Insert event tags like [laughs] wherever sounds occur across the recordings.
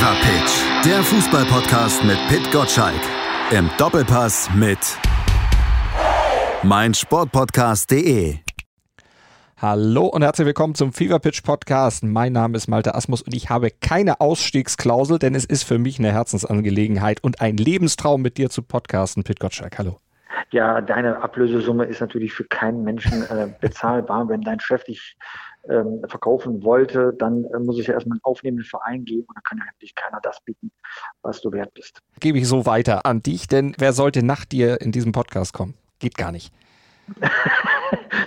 Fever Pitch, der Fußballpodcast mit Pit Gottschalk. Im Doppelpass mit meinsportpodcast.de. Hallo und herzlich willkommen zum Fever Pitch Podcast. Mein Name ist Malte Asmus und ich habe keine Ausstiegsklausel, denn es ist für mich eine Herzensangelegenheit und ein Lebenstraum mit dir zu podcasten. Pit Gottschalk, hallo. Ja, deine Ablösesumme ist natürlich für keinen Menschen äh, bezahlbar. Wenn dein Chef dich ähm, verkaufen wollte, dann äh, muss es ja erstmal einen aufnehmenden Verein geben und dann kann ja eigentlich keiner das bieten, was du wert bist. Gebe ich so weiter an dich, denn wer sollte nach dir in diesem Podcast kommen? Geht gar nicht. [laughs]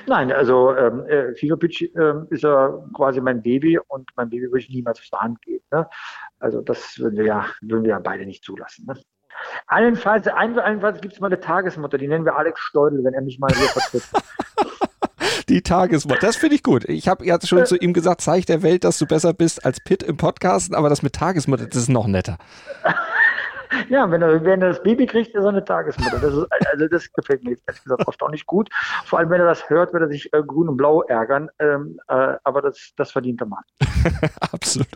Nein, also ähm, äh, Fingerpitch äh, ist ja quasi mein Baby und mein Baby würde ich niemals aus der Hand geben. Ne? Also das würden wir ja, würden wir ja beide nicht zulassen. Ne? Allenfalls, allenfalls gibt es mal eine Tagesmutter, die nennen wir Alex Steudel, wenn er mich mal hier vertritt. [laughs] Die Tagesmutter, das finde ich gut. Ich habe ja schon zu ihm gesagt, zeig der Welt, dass du besser bist als Pitt im Podcasten, aber das mit Tagesmutter, das ist noch netter. [laughs] Ja, wenn er, wenn er das Baby kriegt, ist er eine Tagesmutter. Das ist, also das gefällt mir jetzt ehrlich gesagt erstaunlich gut. Vor allem, wenn er das hört, wird er sich äh, grün und blau ärgern. Ähm, äh, aber das, das verdient er mal. [laughs] Absolut.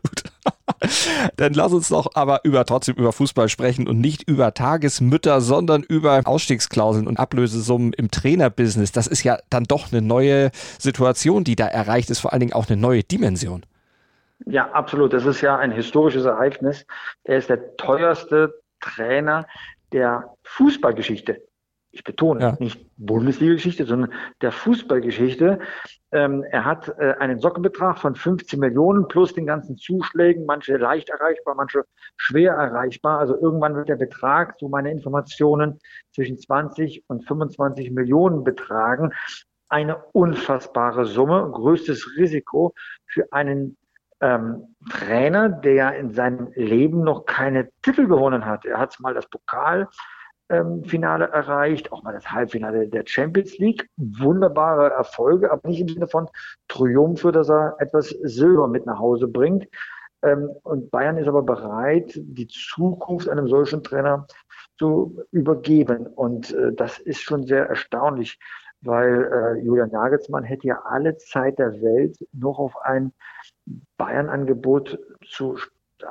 [laughs] Dann lass uns doch aber über trotzdem über Fußball sprechen und nicht über Tagesmütter, sondern über Ausstiegsklauseln und Ablösesummen im Trainerbusiness. Das ist ja dann doch eine neue Situation, die da erreicht ist, vor allen Dingen auch eine neue Dimension. Ja, absolut. Das ist ja ein historisches Ereignis. Er ist der teuerste Trainer der Fußballgeschichte. Ich betone, ja. nicht Bundesliga-Geschichte, sondern der Fußballgeschichte. Ähm, er hat äh, einen Sockenbetrag von 15 Millionen plus den ganzen Zuschlägen, manche leicht erreichbar, manche schwer erreichbar. Also irgendwann wird der Betrag, so meine Informationen, zwischen 20 und 25 Millionen betragen. Eine unfassbare Summe, größtes Risiko für einen ähm, Trainer, der in seinem Leben noch keine Titel gewonnen hat. Er hat mal das Pokalfinale ähm, erreicht, auch mal das Halbfinale der Champions League. Wunderbare Erfolge, aber nicht im Sinne von Triumphe, dass er etwas Silber mit nach Hause bringt. Ähm, und Bayern ist aber bereit, die Zukunft einem solchen Trainer zu übergeben. Und äh, das ist schon sehr erstaunlich, weil äh, Julian Nagelsmann hätte ja alle Zeit der Welt noch auf ein Bayern-Angebot zu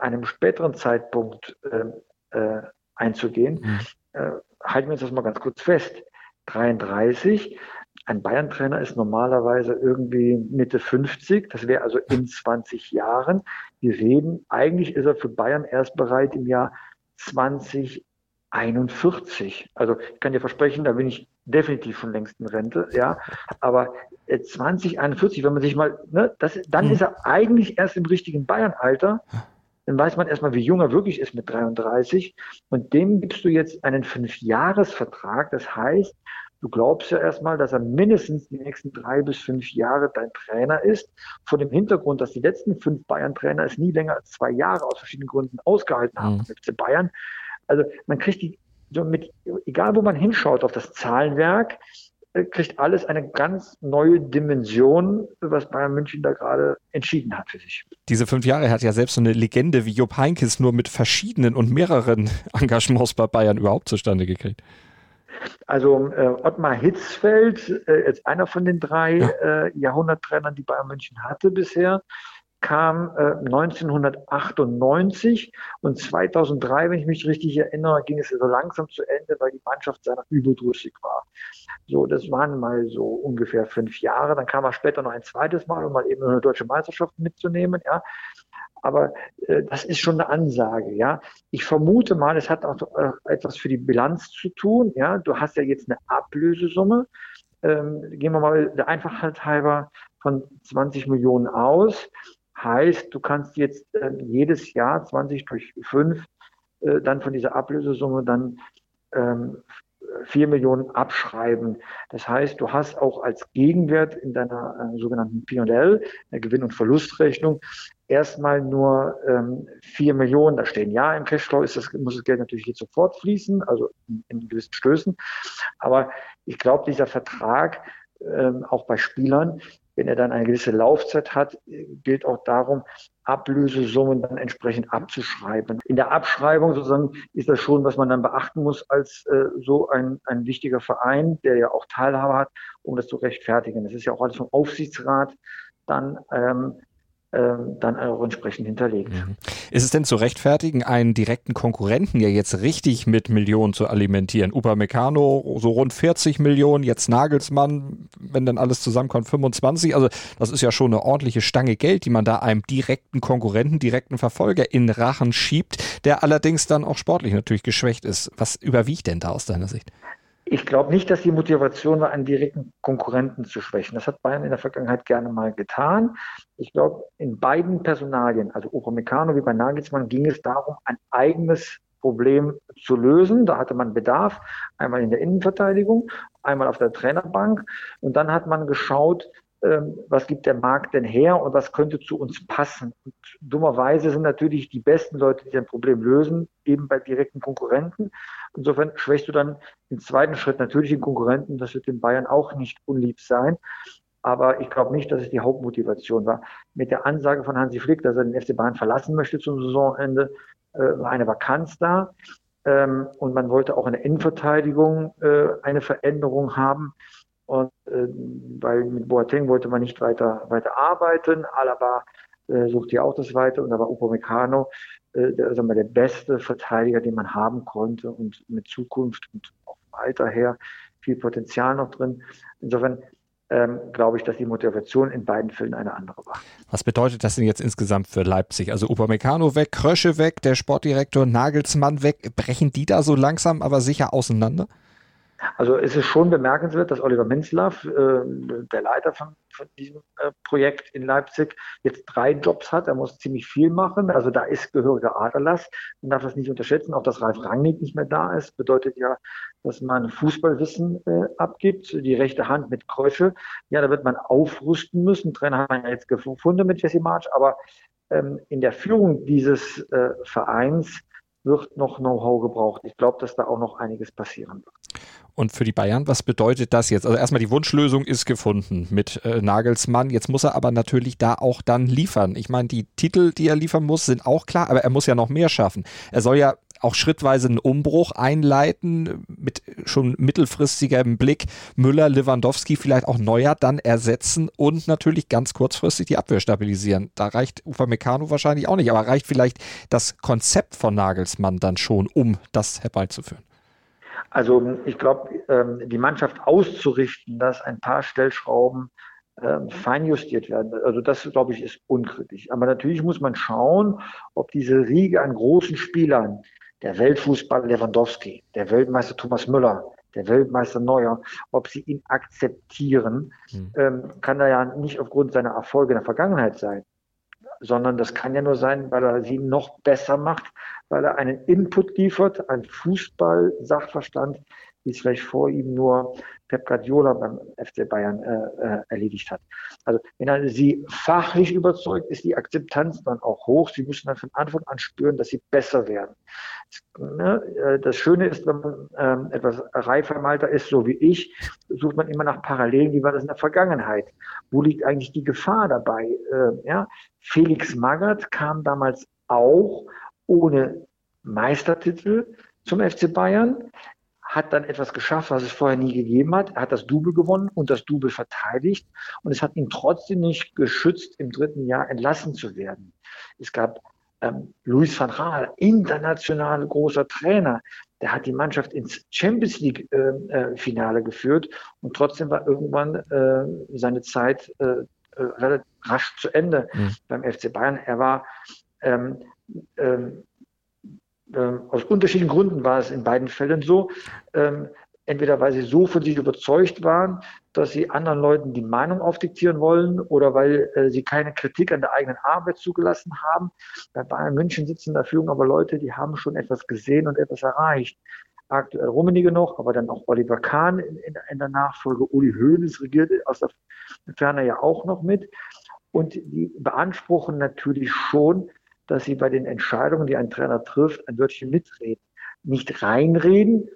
einem späteren Zeitpunkt äh, äh, einzugehen. Äh, halten wir uns das mal ganz kurz fest. 33. Ein Bayern-Trainer ist normalerweise irgendwie Mitte 50. Das wäre also in 20 Jahren. Wir reden, eigentlich ist er für Bayern erst bereit im Jahr 2041. Also ich kann dir versprechen, da bin ich definitiv schon längst in Rente, ja. Aber 2041, wenn man sich mal, ne, das, dann mhm. ist er eigentlich erst im richtigen Bayern-Alter. Dann weiß man erstmal, wie jung er wirklich ist mit 33. Und dem gibst du jetzt einen Fünfjahresvertrag. Das heißt, du glaubst ja erstmal, dass er mindestens die nächsten drei bis fünf Jahre dein Trainer ist. Vor dem Hintergrund, dass die letzten fünf Bayern-Trainer es nie länger als zwei Jahre aus verschiedenen Gründen ausgehalten haben mhm. mit Bayern. Also man kriegt die, so mit, egal wo man hinschaut auf das Zahlenwerk, kriegt alles eine ganz neue Dimension, was Bayern München da gerade entschieden hat für sich. Diese fünf Jahre hat ja selbst so eine Legende wie Jupp Heinkes nur mit verschiedenen und mehreren [laughs] Engagements bei Bayern überhaupt zustande gekriegt. Also äh, Ottmar Hitzfeld, äh, jetzt einer von den drei ja. äh, Jahrhunderttrainern, die Bayern München hatte bisher, kam äh, 1998 und 2003, wenn ich mich richtig erinnere, ging es so langsam zu Ende, weil die Mannschaft seiner überdrüssig war. So, das waren mal so ungefähr fünf Jahre. Dann kam er später noch ein zweites Mal, um mal eben eine deutsche Meisterschaft mitzunehmen, ja. Aber äh, das ist schon eine Ansage, ja. Ich vermute mal, es hat auch äh, etwas für die Bilanz zu tun, ja. Du hast ja jetzt eine Ablösesumme. Ähm, gehen wir mal der Einfachheit halber von 20 Millionen aus. Heißt, du kannst jetzt äh, jedes Jahr 20 durch 5 äh, dann von dieser Ablösesumme dann ähm, 4 Millionen abschreiben. Das heißt, du hast auch als Gegenwert in deiner äh, sogenannten P&L, der Gewinn- und Verlustrechnung, erstmal nur ähm, 4 Millionen da stehen. Ja, im Cashflow ist das, muss das Geld natürlich jetzt sofort fließen, also in, in gewissen Stößen. Aber ich glaube, dieser Vertrag, ähm, auch bei Spielern, wenn er dann eine gewisse Laufzeit hat, gilt auch darum, Ablösesummen dann entsprechend abzuschreiben. In der Abschreibung sozusagen ist das schon, was man dann beachten muss als äh, so ein, ein wichtiger Verein, der ja auch Teilhabe hat, um das zu rechtfertigen. Das ist ja auch alles vom Aufsichtsrat dann ähm, dann auch entsprechend hinterlegt. Mhm. Ist es denn zu rechtfertigen, einen direkten Konkurrenten ja jetzt richtig mit Millionen zu alimentieren? Upamecano so rund 40 Millionen, jetzt Nagelsmann, wenn dann alles zusammenkommt, 25. Also das ist ja schon eine ordentliche Stange Geld, die man da einem direkten Konkurrenten, direkten Verfolger in Rachen schiebt, der allerdings dann auch sportlich natürlich geschwächt ist. Was überwiegt denn da aus deiner Sicht? Ich glaube nicht, dass die Motivation war, einen direkten Konkurrenten zu schwächen. Das hat Bayern in der Vergangenheit gerne mal getan. Ich glaube, in beiden Personalien, also Upamecano wie bei Nagelsmann, ging es darum, ein eigenes Problem zu lösen. Da hatte man Bedarf, einmal in der Innenverteidigung, einmal auf der Trainerbank. Und dann hat man geschaut, ähm, was gibt der Markt denn her und was könnte zu uns passen. Und dummerweise sind natürlich die besten Leute, die ein Problem lösen, eben bei direkten Konkurrenten. Insofern schwächst du dann im zweiten Schritt natürlich den Konkurrenten. Das wird den Bayern auch nicht unlieb sein. Aber ich glaube nicht, dass es die Hauptmotivation war. Mit der Ansage von Hansi Flick, dass er den FC Bayern verlassen möchte zum Saisonende, äh, war eine Vakanz da. Ähm, und man wollte auch in der Innenverteidigung äh, eine Veränderung haben. Und äh, weil mit Boateng wollte man nicht weiter, weiter arbeiten. Alaba äh, suchte ja auch das Weite und da war Upamecano äh, der, sagen wir, der beste Verteidiger, den man haben konnte und mit Zukunft und auch weiter her viel Potenzial noch drin. Insofern ähm, glaube ich, dass die Motivation in beiden Fällen eine andere war. Was bedeutet das denn jetzt insgesamt für Leipzig? Also Upamecano weg, Krösche weg, der Sportdirektor Nagelsmann weg. Brechen die da so langsam aber sicher auseinander? Also es ist schon bemerkenswert, dass Oliver Minzlaff, äh, der Leiter von, von diesem äh, Projekt in Leipzig, jetzt drei Jobs hat. Er muss ziemlich viel machen. Also da ist gehöriger Aderlass. Man darf das nicht unterschätzen. Auch dass Ralf Rangnick nicht mehr da ist, bedeutet ja, dass man Fußballwissen äh, abgibt. Die rechte Hand mit Krösche. Ja, da wird man aufrüsten müssen. Trainer man ja jetzt gefunden mit Jesse March. Aber ähm, in der Führung dieses äh, Vereins wird noch Know-how gebraucht. Ich glaube, dass da auch noch einiges passieren wird. Und für die Bayern, was bedeutet das jetzt? Also erstmal die Wunschlösung ist gefunden mit äh, Nagelsmann. Jetzt muss er aber natürlich da auch dann liefern. Ich meine, die Titel, die er liefern muss, sind auch klar, aber er muss ja noch mehr schaffen. Er soll ja auch schrittweise einen Umbruch einleiten mit schon mittelfristigem Blick. Müller, Lewandowski, vielleicht auch Neuer dann ersetzen und natürlich ganz kurzfristig die Abwehr stabilisieren. Da reicht Upamecano wahrscheinlich auch nicht, aber reicht vielleicht das Konzept von Nagelsmann dann schon, um das herbeizuführen. Also ich glaube, ähm, die Mannschaft auszurichten, dass ein paar Stellschrauben ähm, feinjustiert werden. Also das, glaube ich, ist unkritisch. Aber natürlich muss man schauen, ob diese Riege an großen Spielern, der Weltfußball Lewandowski, der Weltmeister Thomas Müller, der Weltmeister Neuer, ob sie ihn akzeptieren, mhm. ähm, kann er ja nicht aufgrund seiner Erfolge in der Vergangenheit sein, sondern das kann ja nur sein, weil er sie noch besser macht, weil er einen Input liefert, einen Fußball-Sachverstand, wie es vielleicht vor ihm nur Pep Guardiola beim FC Bayern äh, äh, erledigt hat. Also wenn er sie fachlich überzeugt, ist die Akzeptanz dann auch hoch. Sie müssen dann von Anfang an spüren, dass sie besser werden. Ne, äh, das Schöne ist, wenn man ähm, etwas reifer im Alter ist, so wie ich, sucht man immer nach Parallelen, wie war das in der Vergangenheit? Wo liegt eigentlich die Gefahr dabei? Äh, ja? Felix Magath kam damals auch ohne Meistertitel zum FC Bayern, hat dann etwas geschafft, was es vorher nie gegeben hat. Er hat das Double gewonnen und das Double verteidigt. Und es hat ihn trotzdem nicht geschützt, im dritten Jahr entlassen zu werden. Es gab ähm, Luis van Gaal, international großer Trainer, der hat die Mannschaft ins Champions League äh, äh, Finale geführt und trotzdem war irgendwann äh, seine Zeit äh, äh, relativ rasch zu Ende mhm. beim FC Bayern. Er war ähm, ähm, ähm, aus unterschiedlichen Gründen war es in beiden Fällen so. Ähm, entweder weil sie so von sich überzeugt waren, dass sie anderen Leuten die Meinung aufdiktieren wollen oder weil äh, sie keine Kritik an der eigenen Arbeit zugelassen haben. Bei Bayern München sitzen da Führung aber Leute, die haben schon etwas gesehen und etwas erreicht. Aktuell Rummenigge noch, aber dann auch Oliver Kahn in, in, in der Nachfolge. Uli Hoeneß regiert aus der Ferne ja auch noch mit. Und die beanspruchen natürlich schon, dass sie bei den Entscheidungen, die ein Trainer trifft, ein Wörtchen mitreden. Nicht reinreden,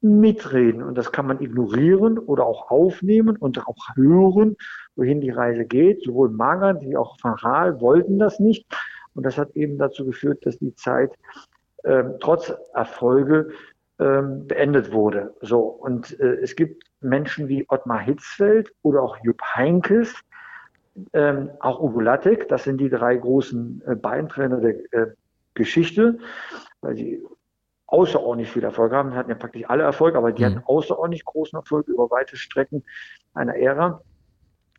mitreden. Und das kann man ignorieren oder auch aufnehmen und auch hören, wohin die Reise geht. Sowohl Magath wie auch Faral wollten das nicht. Und das hat eben dazu geführt, dass die Zeit ähm, trotz Erfolge ähm, beendet wurde. So. Und äh, es gibt Menschen wie Ottmar Hitzfeld oder auch Jupp Heinkes, ähm, auch Ugo Lattek, das sind die drei großen äh, Beintrainer der äh, Geschichte, weil sie außerordentlich viel Erfolg haben. Die hatten ja praktisch alle Erfolg, aber die mhm. hatten außerordentlich großen Erfolg über weite Strecken einer Ära.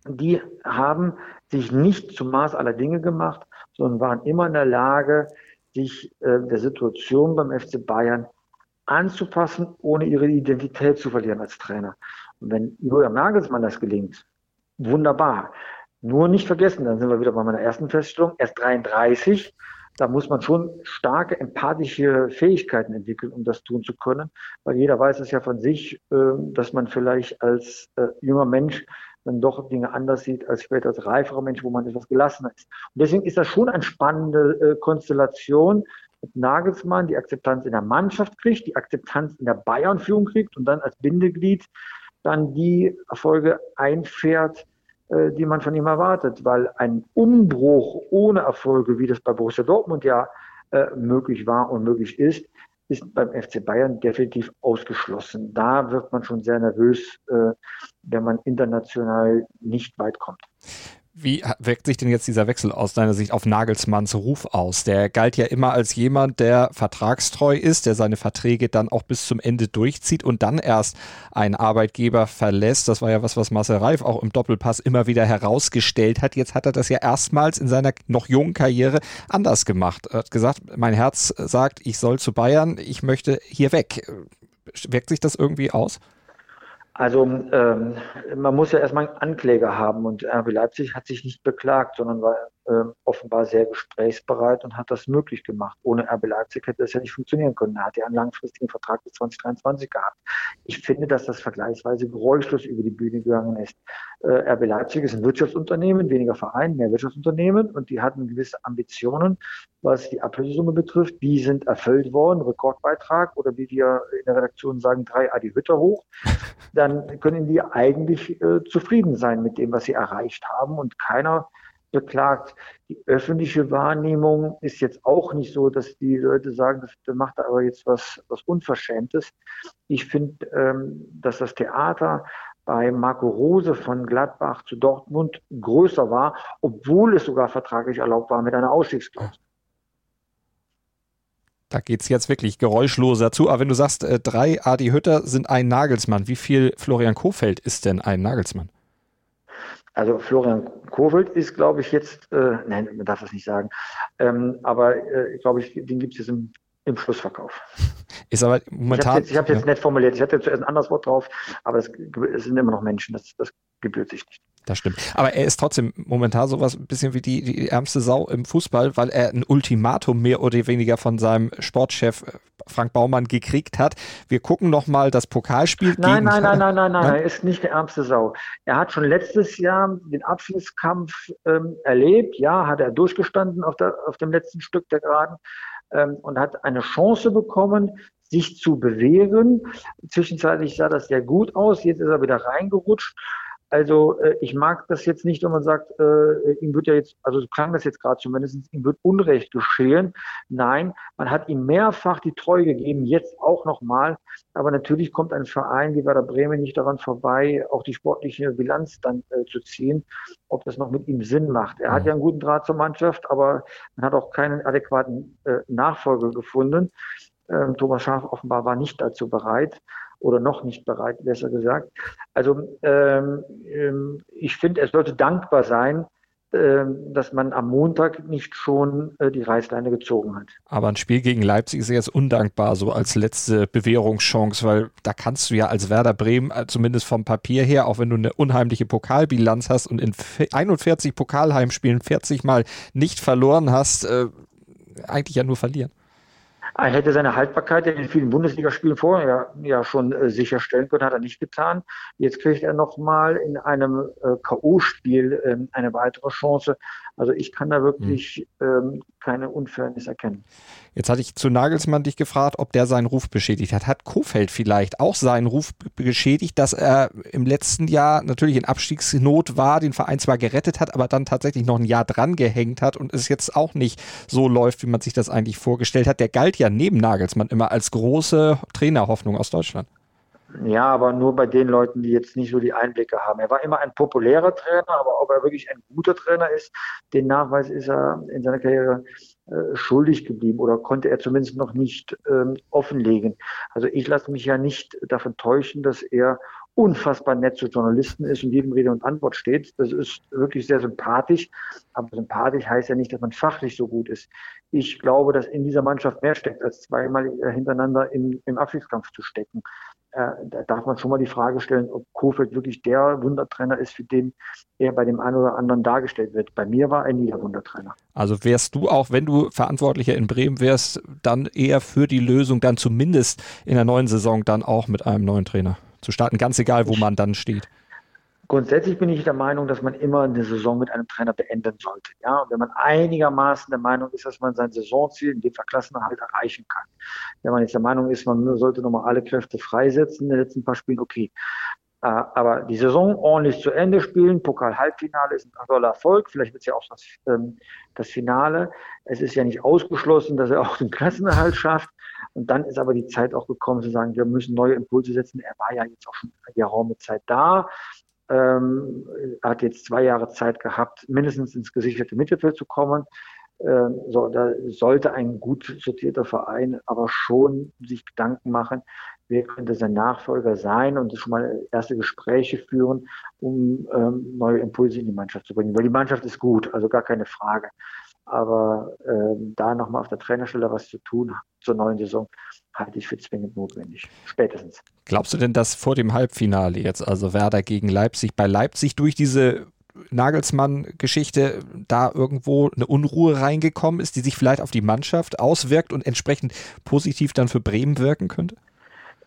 Die haben sich nicht zum Maß aller Dinge gemacht, sondern waren immer in der Lage, sich äh, der Situation beim FC Bayern anzupassen, ohne ihre Identität zu verlieren als Trainer. Und wenn Julian Nagelsmann das gelingt, wunderbar. Nur nicht vergessen, dann sind wir wieder bei meiner ersten Feststellung, erst 33, da muss man schon starke empathische Fähigkeiten entwickeln, um das tun zu können, weil jeder weiß es ja von sich, ähm, dass man vielleicht als äh, junger Mensch dann doch Dinge anders sieht als später als reiferer Mensch, wo man etwas gelassener ist. Und deswegen ist das schon eine spannende äh, Konstellation, ob Nagelsmann die Akzeptanz in der Mannschaft kriegt, die Akzeptanz in der Bayern-Führung kriegt und dann als Bindeglied dann die Erfolge einfährt, äh, die man von ihm erwartet, weil ein Umbruch ohne Erfolge, wie das bei Borussia Dortmund ja äh, möglich war und möglich ist, ist beim FC Bayern definitiv ausgeschlossen. Da wird man schon sehr nervös, äh, wenn man international nicht weit kommt. Wie wirkt sich denn jetzt dieser Wechsel aus deiner Sicht auf Nagelsmanns Ruf aus? Der galt ja immer als jemand, der vertragstreu ist, der seine Verträge dann auch bis zum Ende durchzieht und dann erst einen Arbeitgeber verlässt. Das war ja was, was Marcel Reif auch im Doppelpass immer wieder herausgestellt hat. Jetzt hat er das ja erstmals in seiner noch jungen Karriere anders gemacht. Er hat gesagt, mein Herz sagt, ich soll zu Bayern, ich möchte hier weg. Wirkt sich das irgendwie aus? Also ähm, man muss ja erstmal einen Ankläger haben und RB Leipzig hat sich nicht beklagt, sondern war äh, offenbar sehr gesprächsbereit und hat das möglich gemacht. Ohne RB Leipzig hätte das ja nicht funktionieren können. Er hat ja einen langfristigen Vertrag bis 2023 gehabt. Ich finde, dass das vergleichsweise geräuschlos über die Bühne gegangen ist. Äh, RB Leipzig ist ein Wirtschaftsunternehmen, weniger Verein, mehr Wirtschaftsunternehmen und die hatten gewisse Ambitionen, was die Ablösesumme betrifft. Die sind erfüllt worden, Rekordbeitrag oder wie wir in der Redaktion sagen, drei Adi Hütter hoch. Dann können die eigentlich äh, zufrieden sein mit dem, was sie erreicht haben und keiner beklagt. Die öffentliche Wahrnehmung ist jetzt auch nicht so, dass die Leute sagen, das macht aber jetzt was, was Unverschämtes. Ich finde, ähm, dass das Theater bei Marco Rose von Gladbach zu Dortmund größer war, obwohl es sogar vertraglich erlaubt war mit einer Ausstiegsklausel. Da geht es jetzt wirklich geräuschloser zu. Aber wenn du sagst, äh, drei Adi Hütter sind ein Nagelsmann, wie viel Florian Kofeld ist denn ein Nagelsmann? Also Florian Kofeld ist, glaube ich, jetzt, äh, nein, man darf das nicht sagen, ähm, aber äh, glaube ich, den gibt es jetzt im, im Schlussverkauf. Ist aber momentan. Ich habe jetzt, hab jetzt ja. nett formuliert, ich hatte zuerst ein anderes Wort drauf, aber es, es sind immer noch Menschen, das, das gebührt sich nicht. Das stimmt. Aber er ist trotzdem momentan sowas ein bisschen wie die, die ärmste Sau im Fußball, weil er ein Ultimatum mehr oder weniger von seinem Sportchef äh, Frank Baumann gekriegt hat. Wir gucken nochmal das Pokalspiel. Nein, nein, nein, nein, nein, nein, er ist nicht der ärmste Sau. Er hat schon letztes Jahr den Abschlusskampf ähm, erlebt. Ja, hat er durchgestanden auf, der, auf dem letzten Stück der Geraden ähm, und hat eine Chance bekommen, sich zu bewähren. Zwischenzeitlich sah das sehr gut aus. Jetzt ist er wieder reingerutscht. Also äh, ich mag das jetzt nicht, wenn man sagt, äh, ihm wird ja jetzt, also so klang das jetzt gerade zumindest, ihm wird Unrecht geschehen. Nein, man hat ihm mehrfach die Treue gegeben, jetzt auch nochmal. Aber natürlich kommt ein Verein wie Werder Bremen nicht daran vorbei, auch die sportliche Bilanz dann äh, zu ziehen, ob das noch mit ihm Sinn macht. Er hat ja einen guten Draht zur Mannschaft, aber man hat auch keinen adäquaten äh, Nachfolger gefunden. Ähm, Thomas Schaaf offenbar war nicht dazu bereit oder noch nicht bereit, besser gesagt. Also ähm, ähm, ich finde, er sollte dankbar sein, ähm, dass man am Montag nicht schon äh, die Reißleine gezogen hat. Aber ein Spiel gegen Leipzig ist jetzt undankbar, so als letzte Bewährungschance, weil da kannst du ja als Werder Bremen, äh, zumindest vom Papier her, auch wenn du eine unheimliche Pokalbilanz hast und in 41 Pokalheimspielen 40 Mal nicht verloren hast, äh, eigentlich ja nur verlieren. Er hätte seine Haltbarkeit in vielen Bundesligaspielen vorher ja, schon äh, sicherstellen können, hat er nicht getan. Jetzt kriegt er nochmal in einem äh, K.O.-Spiel äh, eine weitere Chance. Also ich kann da wirklich ähm, keine Unfairness erkennen. Jetzt hatte ich zu Nagelsmann dich gefragt, ob der seinen Ruf beschädigt hat. Hat Kofeld vielleicht auch seinen Ruf beschädigt, dass er im letzten Jahr natürlich in Abstiegsnot war, den Verein zwar gerettet hat, aber dann tatsächlich noch ein Jahr dran gehängt hat und es jetzt auch nicht so läuft, wie man sich das eigentlich vorgestellt hat. Der galt ja neben Nagelsmann immer als große Trainerhoffnung aus Deutschland. Ja, aber nur bei den Leuten, die jetzt nicht so die Einblicke haben. Er war immer ein populärer Trainer, aber ob er wirklich ein guter Trainer ist, den Nachweis ist er in seiner Karriere äh, schuldig geblieben oder konnte er zumindest noch nicht ähm, offenlegen. Also ich lasse mich ja nicht davon täuschen, dass er unfassbar nett zu Journalisten ist und jedem Rede und Antwort steht. Das ist wirklich sehr sympathisch. Aber sympathisch heißt ja nicht, dass man fachlich so gut ist. Ich glaube, dass in dieser Mannschaft mehr steckt, als zweimal hintereinander im, im Abstiegskampf zu stecken. Äh, da darf man schon mal die Frage stellen, ob Kofeld wirklich der Wundertrainer ist, für den er bei dem einen oder anderen dargestellt wird. Bei mir war er nie der Wundertrainer. Also wärst du auch, wenn du Verantwortlicher in Bremen wärst, dann eher für die Lösung, dann zumindest in der neuen Saison dann auch mit einem neuen Trainer? zu starten, ganz egal, wo man dann steht? Grundsätzlich bin ich der Meinung, dass man immer eine Saison mit einem Trainer beenden sollte. Ja, und wenn man einigermaßen der Meinung ist, dass man sein Saisonziel, in dem Fall Klassenerhalt, erreichen kann. Wenn man jetzt der Meinung ist, man sollte nochmal alle Kräfte freisetzen in den letzten paar Spielen, okay. Äh, aber die Saison ordentlich zu Ende spielen, Pokal-Halbfinale ist ein toller Erfolg, vielleicht wird es ja auch das, ähm, das Finale. Es ist ja nicht ausgeschlossen, dass er auch den Klassenerhalt schafft. Und dann ist aber die Zeit auch gekommen zu sagen, wir müssen neue Impulse setzen. Er war ja jetzt auch schon eine geraume Zeit da. Ähm, hat jetzt zwei Jahre Zeit gehabt, mindestens ins gesicherte Mittelfeld zu kommen. Ähm, so, da sollte ein gut sortierter Verein aber schon sich Gedanken machen, wer könnte sein Nachfolger sein und schon mal erste Gespräche führen, um ähm, neue Impulse in die Mannschaft zu bringen. Weil die Mannschaft ist gut, also gar keine Frage. Aber ähm, da nochmal auf der Trainerstelle was zu tun zur neuen Saison, halte ich für zwingend notwendig. Spätestens. Glaubst du denn, dass vor dem Halbfinale jetzt, also Werder gegen Leipzig, bei Leipzig durch diese Nagelsmann-Geschichte da irgendwo eine Unruhe reingekommen ist, die sich vielleicht auf die Mannschaft auswirkt und entsprechend positiv dann für Bremen wirken könnte?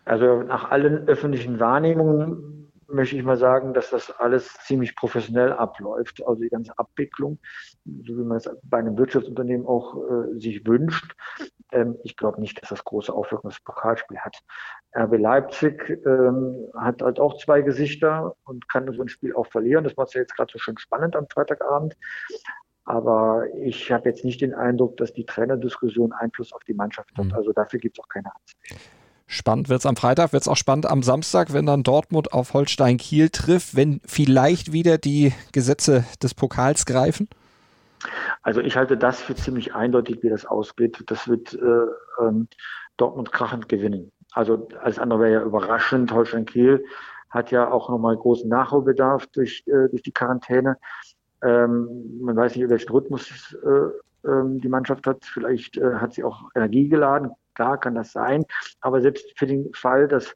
Also nach allen öffentlichen Wahrnehmungen möchte ich mal sagen, dass das alles ziemlich professionell abläuft. Also die ganze Abwicklung, so wie man es bei einem Wirtschaftsunternehmen auch äh, sich wünscht. Ähm, ich glaube nicht, dass das große Auswirkungen auf das Pokalspiel hat. RB Leipzig ähm, hat halt auch zwei Gesichter und kann so ein Spiel auch verlieren. Das macht es ja jetzt gerade so schön spannend am Freitagabend. Aber ich habe jetzt nicht den Eindruck, dass die Trainerdiskussion Einfluss auf die Mannschaft hat. Mhm. Also dafür gibt es auch keine Anzeichen. Spannend wird es am Freitag, wird es auch spannend am Samstag, wenn dann Dortmund auf Holstein Kiel trifft, wenn vielleicht wieder die Gesetze des Pokals greifen? Also ich halte das für ziemlich eindeutig, wie das ausgeht. Das wird äh, ähm, Dortmund krachend gewinnen. Also alles andere wäre ja überraschend. Holstein Kiel hat ja auch nochmal großen Nachholbedarf durch, äh, durch die Quarantäne. Ähm, man weiß nicht, welchen Rhythmus äh, ähm, die Mannschaft hat. Vielleicht äh, hat sie auch Energie geladen, Klar kann das sein, aber selbst für den Fall, dass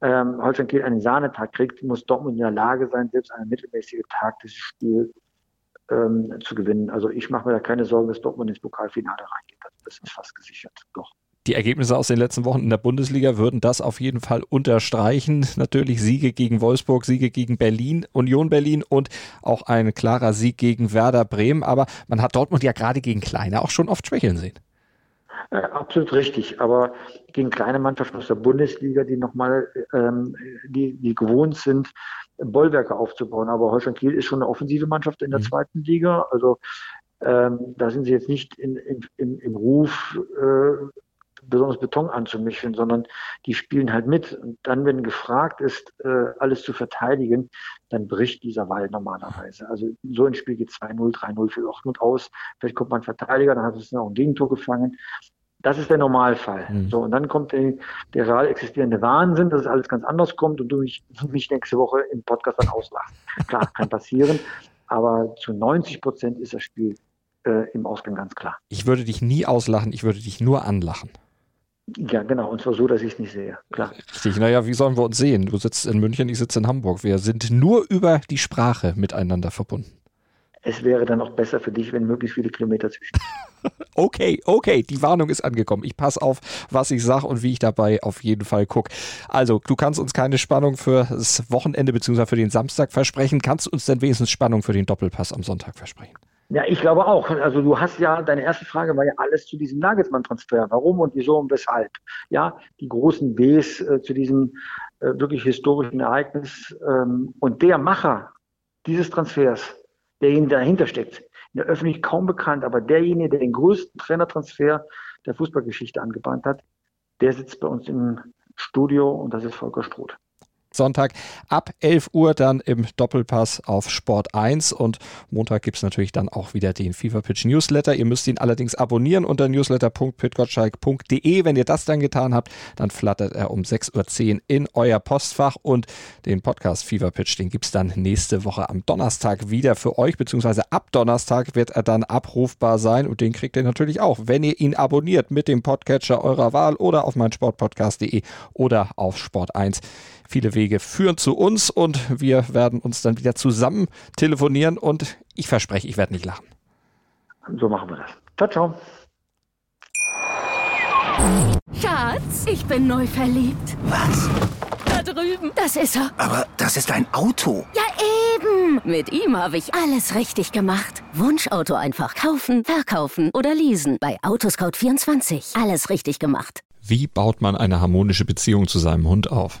ähm, Holstein Kiel einen Sahnetag kriegt, muss Dortmund in der Lage sein, selbst einen mittelmäßigen Tag dieses Spiel ähm, zu gewinnen. Also ich mache mir da keine Sorgen, dass Dortmund ins Pokalfinale reingeht. Das ist fast gesichert. Doch. Die Ergebnisse aus den letzten Wochen in der Bundesliga würden das auf jeden Fall unterstreichen. Natürlich Siege gegen Wolfsburg, Siege gegen Berlin, Union Berlin und auch ein klarer Sieg gegen Werder Bremen. Aber man hat Dortmund ja gerade gegen Kleine auch schon oft schwächeln sehen. Äh, absolut richtig, aber gegen kleine Mannschaften aus der Bundesliga, die nochmal, ähm, die, die gewohnt sind, Bollwerke aufzubauen. Aber Holstein Kiel ist schon eine offensive Mannschaft in der mhm. zweiten Liga. Also ähm, da sind sie jetzt nicht in, in, in, im Ruf, äh, besonders Beton anzumischen, sondern die spielen halt mit. Und dann, wenn gefragt ist, äh, alles zu verteidigen, dann bricht dieser Wall normalerweise. Also so ein Spiel geht 2-0, 3-0 für Dortmund aus. Vielleicht kommt man Verteidiger, dann hat es noch ein Gegentor gefangen. Das ist der Normalfall. Mhm. So, und dann kommt der, der real existierende Wahnsinn, dass es alles ganz anders kommt und du mich, mich nächste Woche im Podcast dann auslachst. Klar, kann passieren, aber zu 90 Prozent ist das Spiel äh, im Ausgang ganz klar. Ich würde dich nie auslachen, ich würde dich nur anlachen. Ja, genau. Und zwar so, dass ich es nicht sehe. Klar. Richtig. Naja, wie sollen wir uns sehen? Du sitzt in München, ich sitze in Hamburg. Wir sind nur über die Sprache miteinander verbunden. Es wäre dann auch besser für dich, wenn möglichst viele Kilometer zwischen. [laughs] okay, okay, die Warnung ist angekommen. Ich passe auf, was ich sage und wie ich dabei auf jeden Fall gucke. Also, du kannst uns keine Spannung für das Wochenende bzw. für den Samstag versprechen. Kannst du uns denn wenigstens Spannung für den Doppelpass am Sonntag versprechen? Ja, ich glaube auch. Also du hast ja, deine erste Frage war ja alles zu diesem Nagelsmann-Transfer. Warum und wieso und weshalb? Ja, die großen Ws äh, zu diesem äh, wirklich historischen Ereignis. Ähm, und der Macher dieses Transfers, derjenige, der dahinter steckt, in der Öffentlichkeit kaum bekannt, aber derjenige, der den größten Trainertransfer der Fußballgeschichte angebahnt hat, der sitzt bei uns im Studio und das ist Volker Struth. Sonntag ab 11 Uhr dann im Doppelpass auf Sport 1 und Montag gibt es natürlich dann auch wieder den FIFA Pitch Newsletter. Ihr müsst ihn allerdings abonnieren unter newsletter.pitgottschalk.de. Wenn ihr das dann getan habt, dann flattert er um 6.10 Uhr in euer Postfach und den Podcast FIFA Pitch, den gibt es dann nächste Woche am Donnerstag wieder für euch, beziehungsweise ab Donnerstag wird er dann abrufbar sein und den kriegt ihr natürlich auch, wenn ihr ihn abonniert mit dem Podcatcher eurer Wahl oder auf meinsportpodcast.de oder auf Sport 1. Viele Wege führen zu uns und wir werden uns dann wieder zusammen telefonieren und ich verspreche, ich werde nicht lachen. So machen wir das. Ciao, ciao. Schatz, ich bin neu verliebt. Was? Da drüben. Das ist er. Aber das ist ein Auto. Ja, eben. Mit ihm habe ich alles richtig gemacht. Wunschauto einfach kaufen, verkaufen oder leasen. Bei Autoscout24. Alles richtig gemacht. Wie baut man eine harmonische Beziehung zu seinem Hund auf?